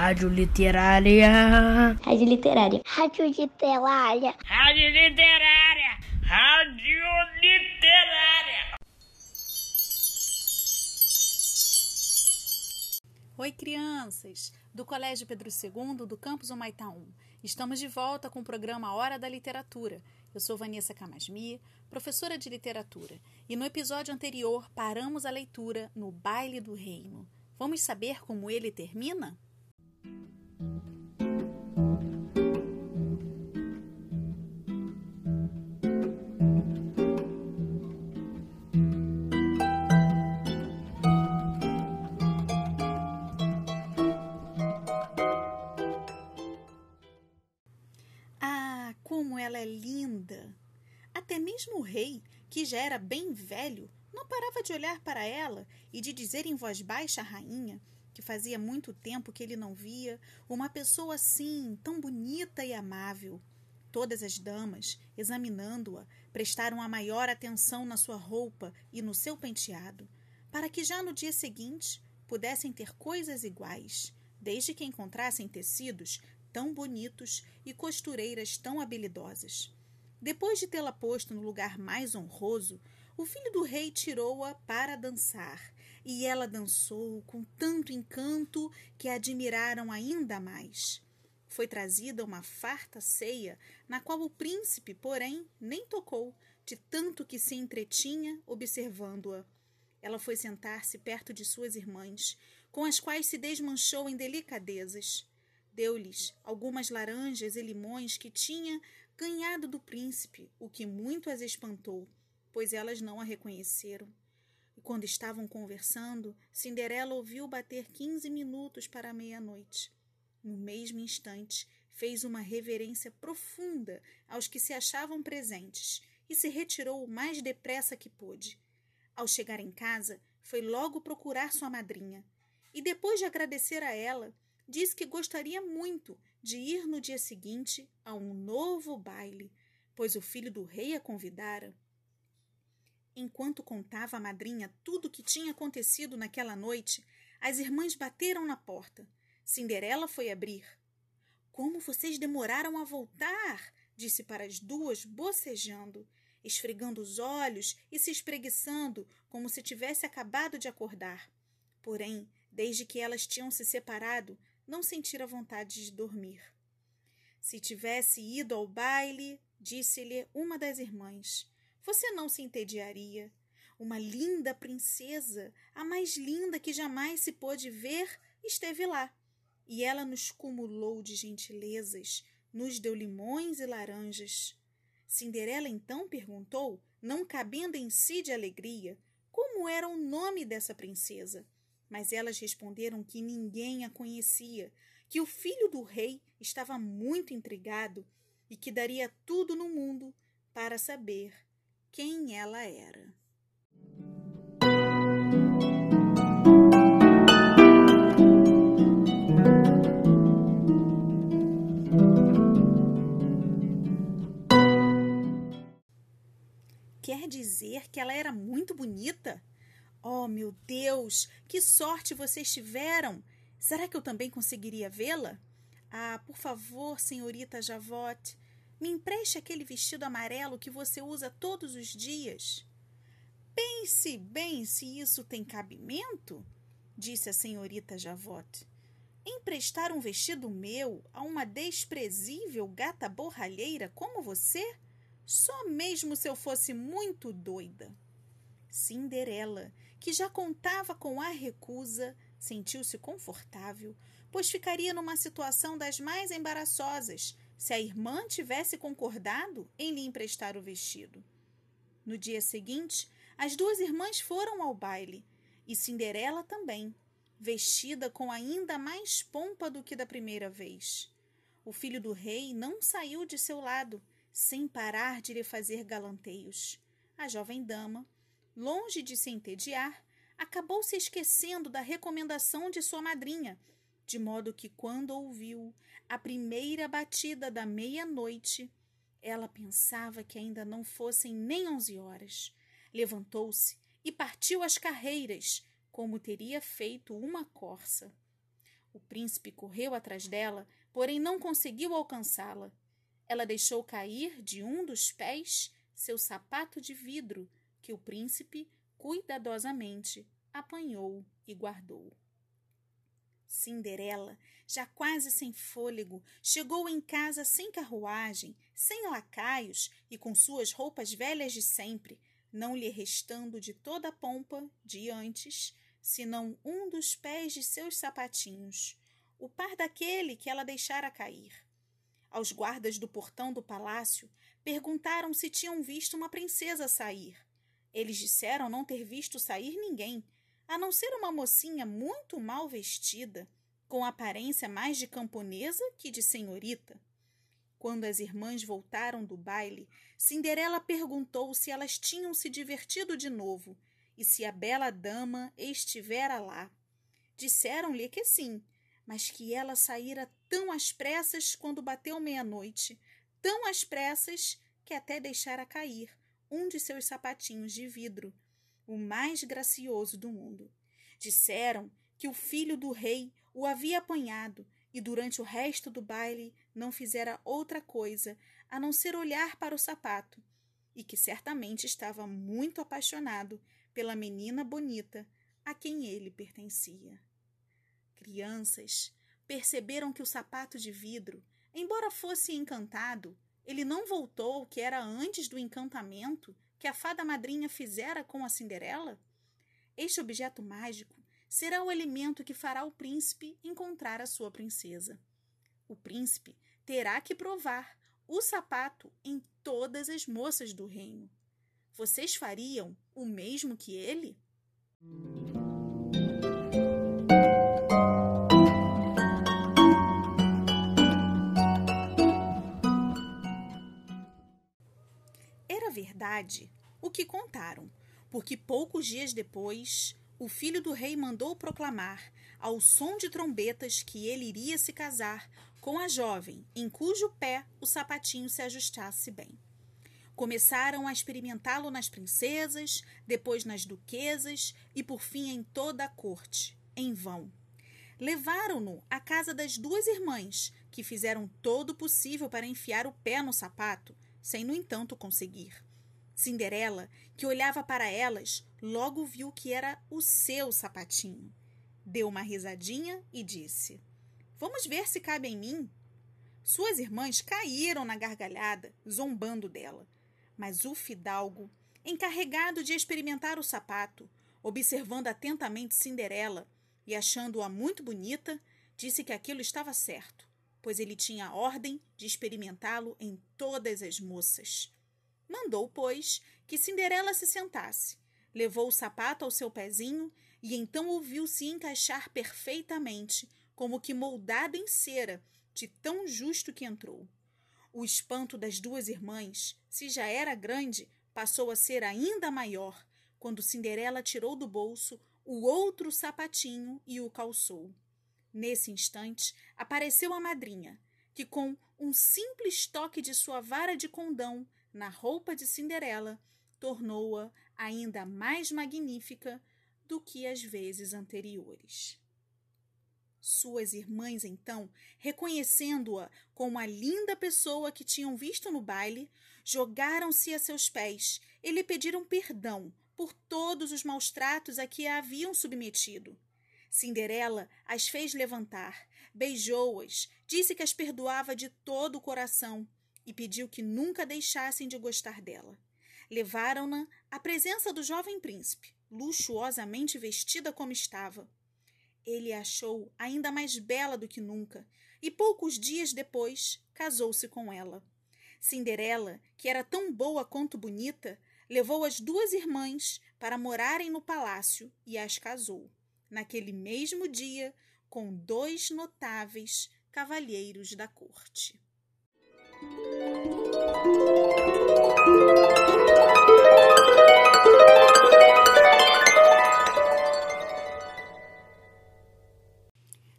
Rádio Literária. Rádio Literária. Rádio Literária. Rádio Literária. Rádio Literária. Oi, crianças! Do Colégio Pedro II, do campus Humaitá 1. Estamos de volta com o programa Hora da Literatura. Eu sou Vanessa Camasmi, professora de literatura, e no episódio anterior paramos a leitura no Baile do Reino. Vamos saber como ele termina? Ah, como ela é linda! Até mesmo o rei, que já era bem velho, não parava de olhar para ela e de dizer em voz baixa à rainha que fazia muito tempo que ele não via uma pessoa assim, tão bonita e amável. Todas as damas, examinando-a, prestaram a maior atenção na sua roupa e no seu penteado, para que já no dia seguinte pudessem ter coisas iguais, desde que encontrassem tecidos tão bonitos e costureiras tão habilidosas. Depois de tê-la posto no lugar mais honroso, o filho do rei tirou-a para dançar, e ela dançou com tanto encanto que a admiraram ainda mais. Foi trazida uma farta ceia, na qual o príncipe, porém, nem tocou, de tanto que se entretinha observando-a. Ela foi sentar-se perto de suas irmãs, com as quais se desmanchou em delicadezas. Deu-lhes algumas laranjas e limões que tinha ganhado do príncipe, o que muito as espantou, pois elas não a reconheceram. E quando estavam conversando, Cinderela ouviu bater quinze minutos para a meia-noite. No mesmo instante, fez uma reverência profunda aos que se achavam presentes e se retirou o mais depressa que pôde. Ao chegar em casa, foi logo procurar sua madrinha e, depois de agradecer a ela, disse que gostaria muito de ir no dia seguinte a um novo baile, pois o filho do rei a convidara. Enquanto contava à madrinha tudo o que tinha acontecido naquela noite, as irmãs bateram na porta. Cinderela foi abrir. Como vocês demoraram a voltar? disse para as duas, bocejando, esfregando os olhos e se espreguiçando como se tivesse acabado de acordar. Porém, desde que elas tinham se separado, não sentira vontade de dormir. Se tivesse ido ao baile, disse-lhe uma das irmãs, você não se entediaria. Uma linda princesa, a mais linda que jamais se pôde ver, esteve lá. E ela nos cumulou de gentilezas, nos deu limões e laranjas. Cinderela então perguntou, não cabendo em si de alegria, como era o nome dessa princesa. Mas elas responderam que ninguém a conhecia, que o filho do rei estava muito intrigado e que daria tudo no mundo para saber quem ela era. Quer dizer que ela era muito bonita? Oh, meu Deus, que sorte vocês tiveram! Será que eu também conseguiria vê-la? Ah, por favor, senhorita Javotte, me empreste aquele vestido amarelo que você usa todos os dias. Pense bem se isso tem cabimento, disse a senhorita Javotte. Emprestar um vestido meu a uma desprezível gata borralheira como você? Só mesmo se eu fosse muito doida. Cinderela, que já contava com a recusa, sentiu-se confortável, pois ficaria numa situação das mais embaraçosas se a irmã tivesse concordado em lhe emprestar o vestido. No dia seguinte, as duas irmãs foram ao baile e Cinderela também, vestida com ainda mais pompa do que da primeira vez. O filho do rei não saiu de seu lado sem parar de lhe fazer galanteios. A jovem dama, longe de se entediar, acabou se esquecendo da recomendação de sua madrinha, de modo que, quando ouviu a primeira batida da meia-noite, ela pensava que ainda não fossem nem onze horas. Levantou-se e partiu às carreiras, como teria feito uma corça. O príncipe correu atrás dela, porém não conseguiu alcançá-la. Ela deixou cair de um dos pés seu sapato de vidro, que o príncipe cuidadosamente apanhou e guardou. Cinderela, já quase sem fôlego, chegou em casa sem carruagem, sem lacaios e com suas roupas velhas de sempre, não lhe restando de toda a pompa de antes, senão um dos pés de seus sapatinhos, o par daquele que ela deixara cair. Aos guardas do portão do palácio perguntaram se tinham visto uma princesa sair. Eles disseram não ter visto sair ninguém, a não ser uma mocinha muito mal vestida, com aparência mais de camponesa que de senhorita. Quando as irmãs voltaram do baile, Cinderela perguntou se elas tinham se divertido de novo e se a bela dama estivera lá. Disseram-lhe que sim, mas que ela saíra tão às pressas quando bateu meia-noite, tão às pressas que até deixara cair um de seus sapatinhos de vidro, o mais gracioso do mundo. Disseram que o filho do rei o havia apanhado e durante o resto do baile não fizera outra coisa a não ser olhar para o sapato, e que certamente estava muito apaixonado pela menina bonita a quem ele pertencia. Crianças perceberam que o sapato de vidro, embora fosse encantado, ele não voltou que era antes do encantamento que a fada madrinha fizera com a Cinderela? Este objeto mágico será o elemento que fará o príncipe encontrar a sua princesa. O príncipe terá que provar o sapato em todas as moças do reino. Vocês fariam o mesmo que ele? Verdade o que contaram, porque poucos dias depois o filho do rei mandou proclamar, ao som de trombetas, que ele iria se casar com a jovem em cujo pé o sapatinho se ajustasse bem. Começaram a experimentá-lo nas princesas, depois nas duquesas e por fim em toda a corte. Em vão. Levaram-no à casa das duas irmãs, que fizeram todo o possível para enfiar o pé no sapato, sem, no entanto, conseguir. Cinderela, que olhava para elas, logo viu que era o seu sapatinho. Deu uma risadinha e disse: Vamos ver se cabe em mim. Suas irmãs caíram na gargalhada, zombando dela. Mas o fidalgo, encarregado de experimentar o sapato, observando atentamente Cinderela e achando-a muito bonita, disse que aquilo estava certo, pois ele tinha ordem de experimentá-lo em todas as moças. Mandou, pois, que Cinderela se sentasse, levou o sapato ao seu pezinho e então ouviu-se encaixar perfeitamente, como que moldado em cera, de tão justo que entrou. O espanto das duas irmãs, se já era grande, passou a ser ainda maior quando Cinderela tirou do bolso o outro sapatinho e o calçou. Nesse instante, apareceu a madrinha, que com um simples toque de sua vara de condão na roupa de Cinderela, tornou-a ainda mais magnífica do que as vezes anteriores. Suas irmãs, então, reconhecendo-a como a linda pessoa que tinham visto no baile, jogaram-se a seus pés e lhe pediram perdão por todos os maus tratos a que a haviam submetido. Cinderela as fez levantar, beijou-as, disse que as perdoava de todo o coração e pediu que nunca deixassem de gostar dela. Levaram-na à presença do jovem príncipe, luxuosamente vestida como estava. Ele a achou ainda mais bela do que nunca e poucos dias depois casou-se com ela. Cinderela, que era tão boa quanto bonita, levou as duas irmãs para morarem no palácio e as casou, naquele mesmo dia, com dois notáveis cavalheiros da corte.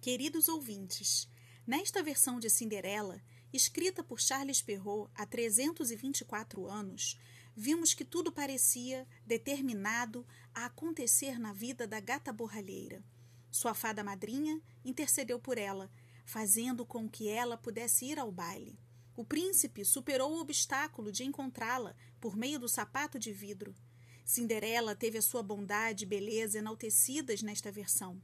Queridos ouvintes, nesta versão de Cinderela, escrita por Charles Perrault há 324 anos, vimos que tudo parecia determinado a acontecer na vida da gata borralheira. Sua fada madrinha, intercedeu por ela, fazendo com que ela pudesse ir ao baile. O príncipe superou o obstáculo de encontrá-la por meio do sapato de vidro. Cinderela teve a sua bondade e beleza enaltecidas nesta versão.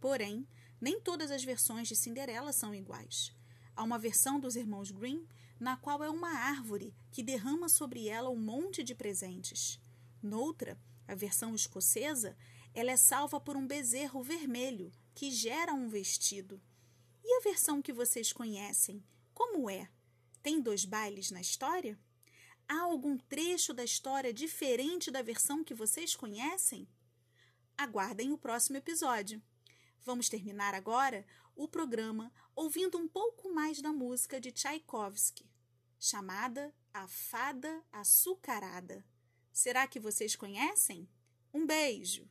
Porém, nem todas as versões de Cinderela são iguais. Há uma versão dos irmãos Grimm na qual é uma árvore que derrama sobre ela um monte de presentes. Noutra, a versão escocesa, ela é salva por um bezerro vermelho que gera um vestido. E a versão que vocês conhecem, como é? Tem dois bailes na história? Há algum trecho da história diferente da versão que vocês conhecem? Aguardem o próximo episódio. Vamos terminar agora o programa ouvindo um pouco mais da música de Tchaikovsky, chamada A Fada Açucarada. Será que vocês conhecem? Um beijo!